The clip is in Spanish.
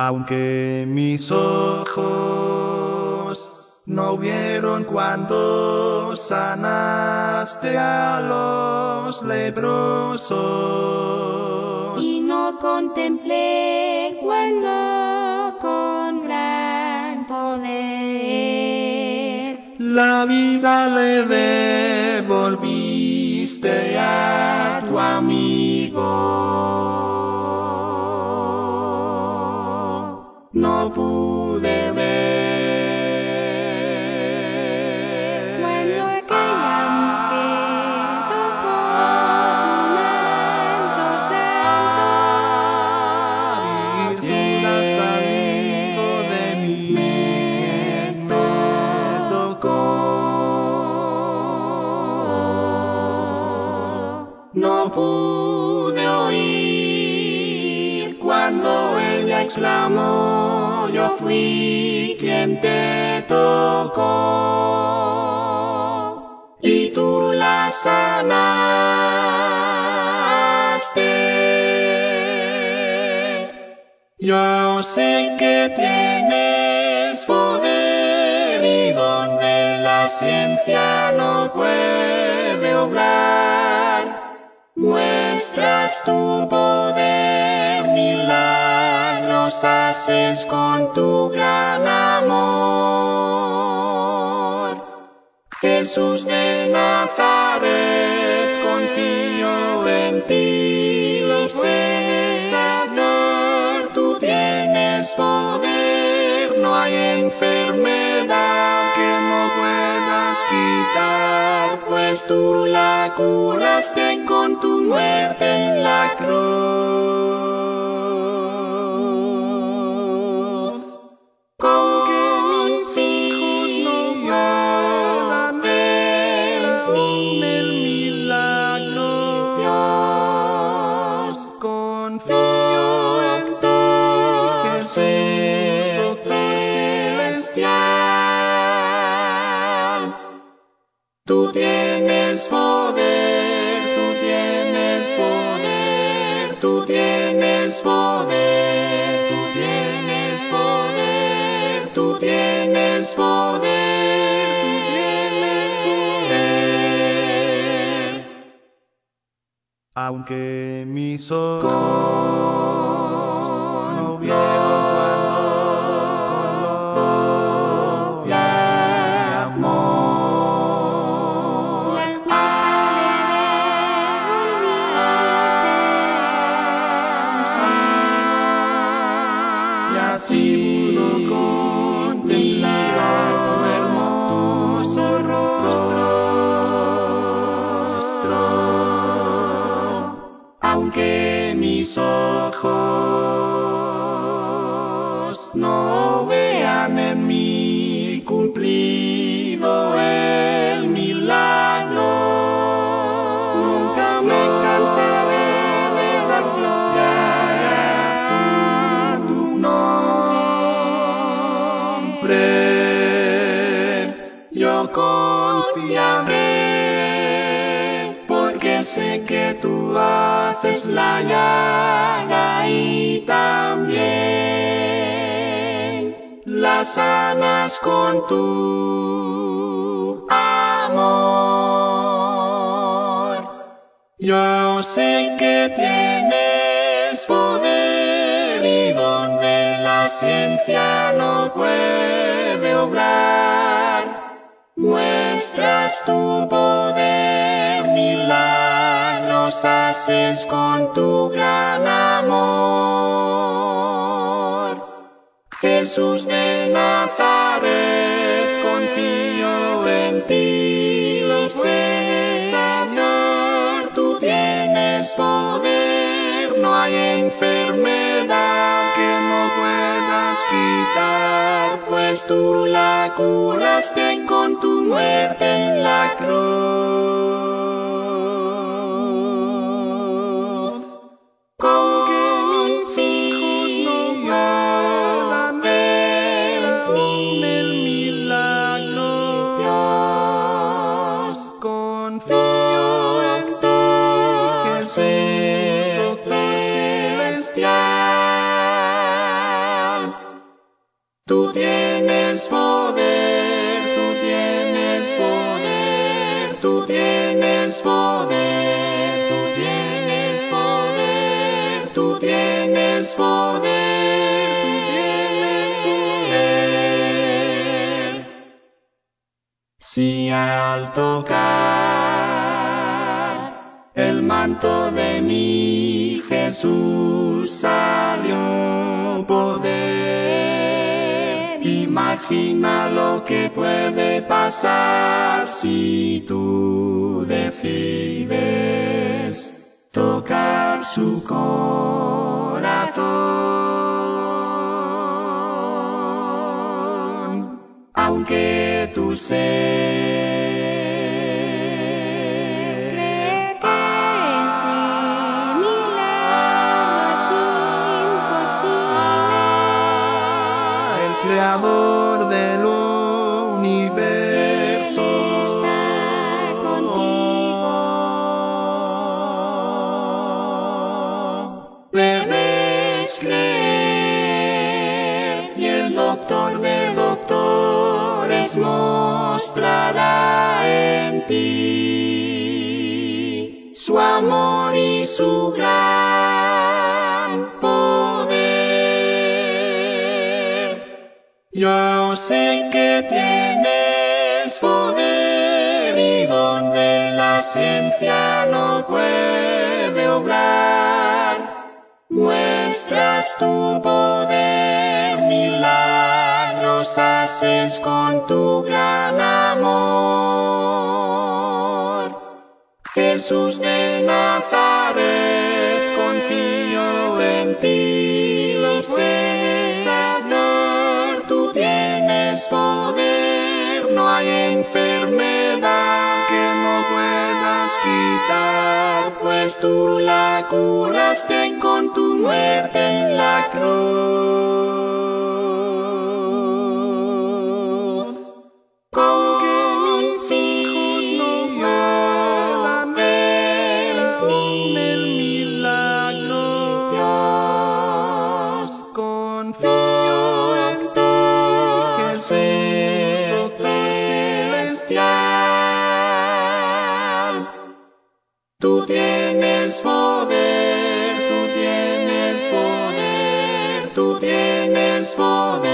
Aunque mis ojos no vieron cuando sanaste a los leprosos. y no contemplé cuando con gran poder La vida le devolviste a tu amigo. No exclamó, yo fui quien te tocó. Y tú la sanaste. Yo sé que tienes poder y donde la ciencia no puede obrar, muestras tu poder, haces con tu gran amor. Jesús de Nazaret, confío en ti, lo puedes hacer, tú tienes poder, no hay enfermedad que no puedas quitar, pues tú la curaste con tu muerte en la cruz. Aunque mis ojos no vieron cuando amor y así porque sé que tú haces la llaga y también la sanas con tu amor. Yo sé que tienes poder y donde la ciencia no puede obrar, tu poder, milagros haces con tu gran amor. Jesús de Nazaret, confío en ti, lo puedes hacer, tú tienes poder, no hay enfermedad que no puedas quitar, pues tú la curaste tu muerte en la cruz. Con que mis hijos no puedan ver aún el milagro, confío en ti, Jesús, doctor celestial. Tú poder. Si al tocar el manto de mi Jesús salió poder, imagina lo que puede pasar si tú decides tocar su corazón, aunque su gran poder. Yo sé que tienes poder y donde la ciencia no puede obrar, muestras tu poder, milagros haces con tu gran amor. Jesús de Nazaret, confío en ti, lo puedes hacer, tú tienes poder, no hay enfermedad que no puedas quitar, pues tú la curaste poder, tú